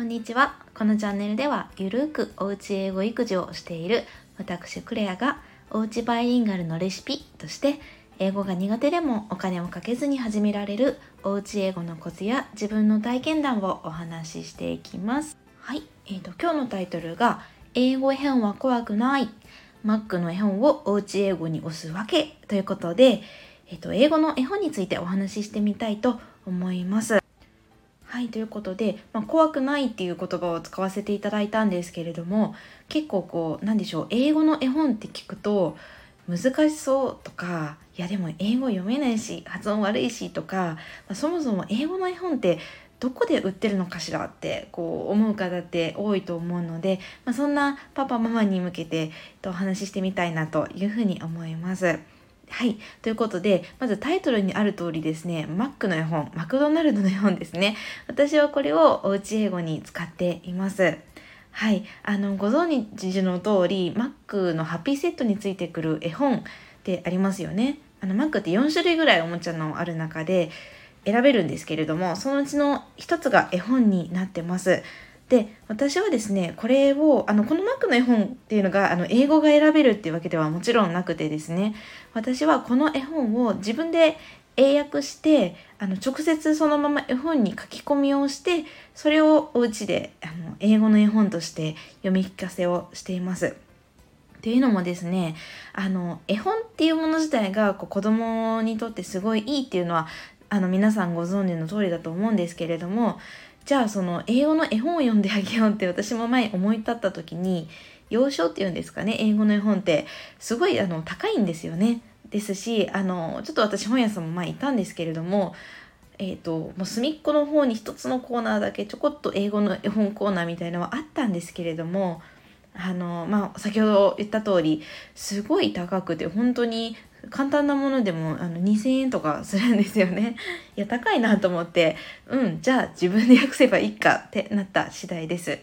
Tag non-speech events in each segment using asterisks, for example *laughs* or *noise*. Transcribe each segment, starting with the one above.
こんにちは。このチャンネルでは、ゆるくおうち英語育児をしている私クレアが、おうちバイリンガルのレシピとして、英語が苦手でもお金をかけずに始められるおうち英語のコツや自分の体験談をお話ししていきます。はい。えーと、今日のタイトルが、英語絵本は怖くない。Mac の絵本をおうち英語に押すわけということで、えっ、ー、と、英語の絵本についてお話ししてみたいと思います。はいということで、まあ、怖くないっていう言葉を使わせていただいたんですけれども結構こうなんでしょう英語の絵本って聞くと難しそうとかいやでも英語読めないし発音悪いしとか、まあ、そもそも英語の絵本ってどこで売ってるのかしらってこう思う方って多いと思うので、まあ、そんなパパママに向けてお話ししてみたいなというふうに思います。はい。ということで、まずタイトルにある通りですね、マックの絵本、マクドナルドの絵本ですね。私はこれをおうち英語に使っています。はい。あの、ご存知の通り、マックのハッピーセットについてくる絵本ってありますよね。あの、マックって4種類ぐらいおもちゃのある中で選べるんですけれども、そのうちの1つが絵本になってます。で私はですねこれをあのこのマックの絵本っていうのがあの英語が選べるっていうわけではもちろんなくてですね私はこの絵本を自分で英訳してあの直接そのまま絵本に書き込みをしてそれをお家であの英語の絵本として読み聞かせをしています。っていうのもですねあの絵本っていうもの自体がこう子供にとってすごいいいっていうのはあの皆さんご存知の通りだと思うんですけれどもじゃあその英語の絵本を読んであげようって私も前思い立った時に幼少っていうんですかね英語の絵本ってすごいあの高いんですよね。ですしあのちょっと私本屋さんも前いたんですけれどもえーと、もう隅っこの方に一つのコーナーだけちょこっと英語の絵本コーナーみたいのはあったんですけれどもあのまあ先ほど言った通りすごい高くて本当に簡単なものでもあの2000円とかするんですよね。*laughs* いや高いなと思ってうんじゃあ自分で訳せばいいかってなった次第です。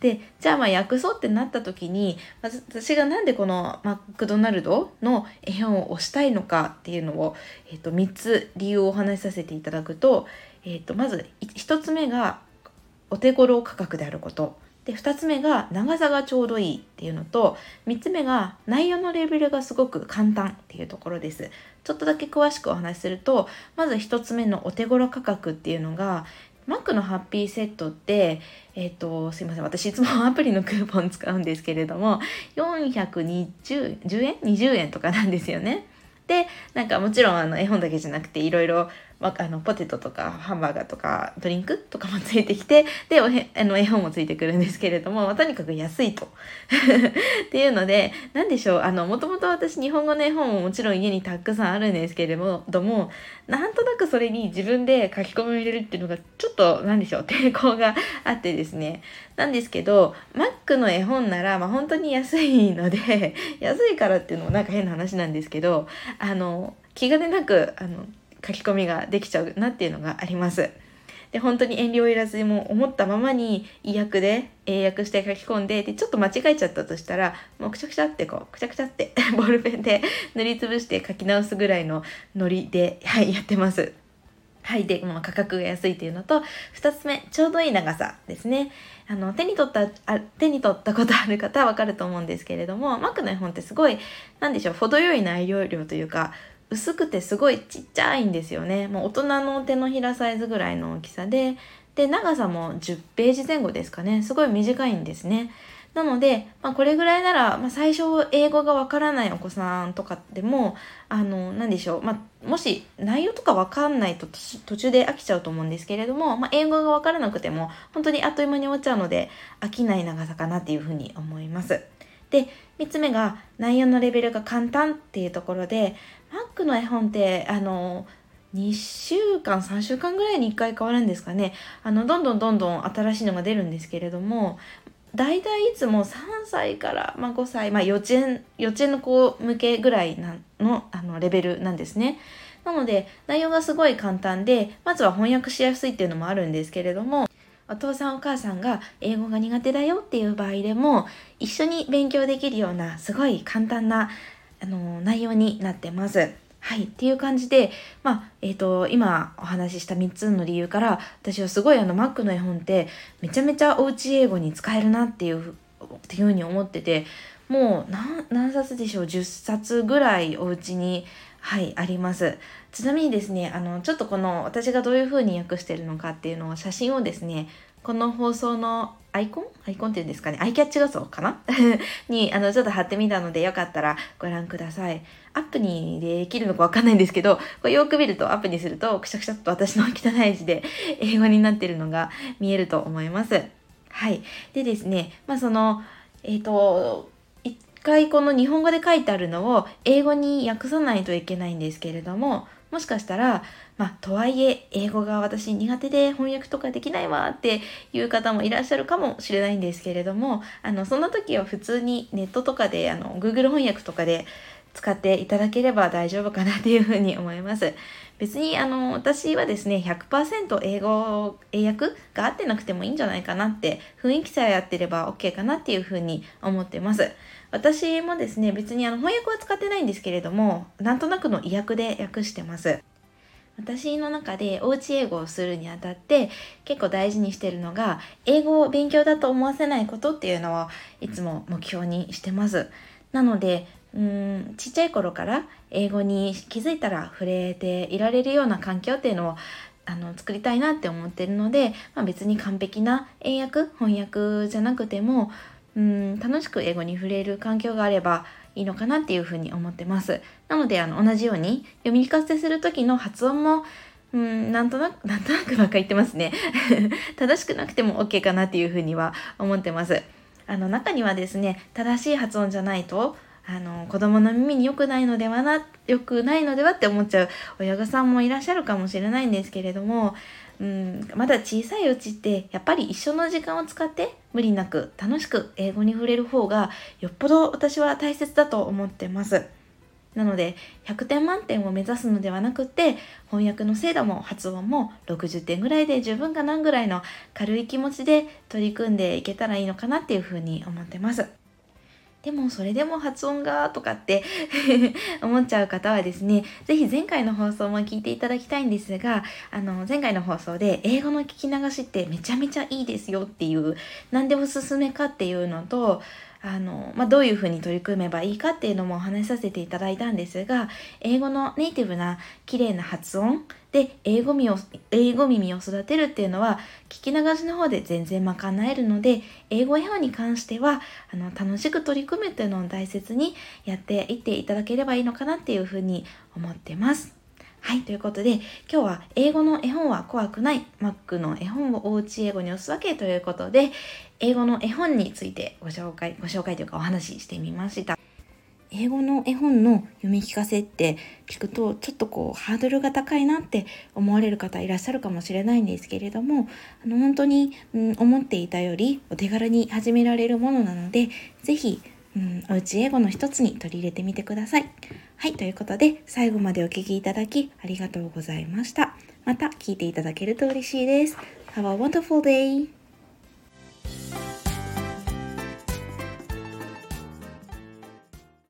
でじゃあまあ訳そうってなった時に私がなんでこのマクドナルドの絵本を推したいのかっていうのを、えー、と3つ理由をお話しさせていただくと,、えー、とまず1つ目がお手頃価格であることで2つ目が長さがちょうどいいっていうのと3つ目が内容のレベルがすごく簡単っていうところですちょっとだけ詳しくお話しするとまず1つ目のお手頃価格っていうのがマックのハッピーセットって、えっ、ー、と、すいません。私いつも *laughs* アプリのクーポン使うんですけれども、420 10円 ?20 円とかなんですよね。で、なんかもちろんあの絵本だけじゃなくていろいろあのポテトとかハンバーガーとかドリンクとかもついてきて *laughs* でおへあの絵本もついてくるんですけれども、*laughs* まあ、とにかく安いと。*laughs* っていうので何でしょうあのもともと私日本語の絵本ももちろん家にたくさんあるんですけれどもなんとなくそれに自分で書き込みを入れるっていうのがちょっと何でしょう抵抗があってですね。なんですけど Mac の絵本なら、まあ、本当に安いので安いからっていうのもなんか変な話なんですけどあの気兼ねなくあの書き込みができちゃうなっていうのがあります。で本当に遠慮いらずにも思ったままに意訳で英訳して書き込んででちょっと間違えちゃったとしたらもうくちゃくちゃってこうくちゃくちゃって *laughs* ボールペンで塗りつぶして書き直すぐらいのノリで、はい、やってます。はい。で、まあ、価格が安いっていうのと、2つ目、ちょうどいい長さですね。あの、手に取った、あ手に取ったことある方はわかると思うんですけれども、マックの絵本ってすごい、なんでしょう、程よい内容量というか、薄くてすごいちっちゃいんですよね。もう大人の手のひらサイズぐらいの大きさで、で、長さも10ページ前後ですかね。すごい短いんですね。なので、まあ、これぐらいなら、まあ、最初英語がわからないお子さんとかでも、あの、何でしょう。まあ、もし内容とかわかんないと途中で飽きちゃうと思うんですけれども、まあ、英語がわからなくても、本当にあっという間に終わっちゃうので、飽きない長さかなっていうふうに思います。で、3つ目が内容のレベルが簡単っていうところで、Mac の絵本って、あの、2週間、3週間ぐらいに1回変わるんですかね。あの、どんどんどんどん新しいのが出るんですけれども、大体いつも3歳から、まあ、5歳、まあ、幼稚園、幼稚園の子向けぐらいなのあのレベルなんですね。なので、内容がすごい簡単で、まずは翻訳しやすいっていうのもあるんですけれども、お父さんお母さんが英語が苦手だよっていう場合でも一緒に勉強できるようなすごい簡単なあの内容になってます。はい。っていう感じで、まあ、えっ、ー、と、今お話しした3つの理由から、私はすごいあの、マックの絵本って、めちゃめちゃおうち英語に使えるなっていう、っていうふうに思ってて、もう何、何冊でしょう ?10 冊ぐらいお家に、はい、あります。ちなみにですね、あの、ちょっとこの、私がどういうふうに訳してるのかっていうのを、写真をですね、この放送のアイコン？アイコンっていうんですかね？アイキャッチ画像かな？*laughs* に、あの、ちょっと貼ってみたので、よかったらご覧ください。アップにできるのかわかんないんですけど、これよく見るとアップにすると、くしゃくしゃっと私の汚い字で英語になってるのが見えると思います。はい。でですね、まあその、えっ、ー、と、回この日本語で書いてあるのを英語に訳さないといけないんですけれども、もしかしたら、まあ、とはいえ、英語が私苦手で翻訳とかできないわっていう方もいらっしゃるかもしれないんですけれども、あの、そんな時は普通にネットとかで、あの、Google 翻訳とかで使っていただければ大丈夫かなっていうふうに思います。別に、あの、私はですね、100%英語、英訳が合ってなくてもいいんじゃないかなって、雰囲気さえ合ってれば OK かなっていうふうに思ってます。私もですね、別にあの翻訳は使ってないんですけれども、なんとなくの意訳で訳してます。私の中でおうち英語をするにあたって結構大事にしてるのが英語を勉強だと思わせないことっていうのをいつも目標にしてます。なのでうんちっちゃい頃から英語に気づいたら触れていられるような環境っていうのをあの作りたいなって思ってるので、まあ、別に完璧な英訳翻訳じゃなくてもうん楽しく英語に触れる環境があればいいのかなっていうふうに思ってます。なのであの同じように読み聞かせする時の発音もうん、なんとなく、*laughs* なんとなくばっか言ってますね。*laughs* 正しくなくても OK かなっていうふうには思ってます。あの中にはですね、正しい発音じゃないと、あの子供の耳に良くないのではな、良くないのではって思っちゃう親御さんもいらっしゃるかもしれないんですけれども、うん、まだ小さいうちってやっぱり一緒の時間を使って無理なく楽しく英語に触れる方がよっぽど私は大切だと思ってます。なので100点満点を目指すのではなくって翻訳の精度も発音も60点ぐらいで十分かなぐらいの軽い気持ちで取り組んでいけたらいいのかなっていうふうに思ってます。でもそれでも発音がとかって *laughs* 思っちゃう方はですね、ぜひ前回の放送も聞いていただきたいんですが、あの、前回の放送で英語の聞き流しってめちゃめちゃいいですよっていう、なんでおすすめかっていうのと、あの、まあ、どういうふうに取り組めばいいかっていうのもお話しさせていただいたんですが、英語のネイティブな綺麗な発音で英語耳を、英語耳を育てるっていうのは、聞き流しの方で全然賄えるので、英語絵本に関しては、あの、楽しく取り組むっていうのを大切にやっていっていただければいいのかなっていうふうに思ってます。はい、ということで、今日は英語の絵本は怖くない、Mac の絵本をおうち英語に押すわけということで、英語の絵本についてご紹介、ご紹介というかお話ししてみました。英語の絵本の読み聞かせって聞くとちょっとこうハードルが高いなって思われる方いらっしゃるかもしれないんですけれどもあの本当に、うん、思っていたよりお手軽に始められるものなので是非うん、おうち英語の一つに取り入れてみてください。はい、ということで、最後までお聴きいただきありがとうございました。また聞いていただけると嬉しいです。Have a wonderful day!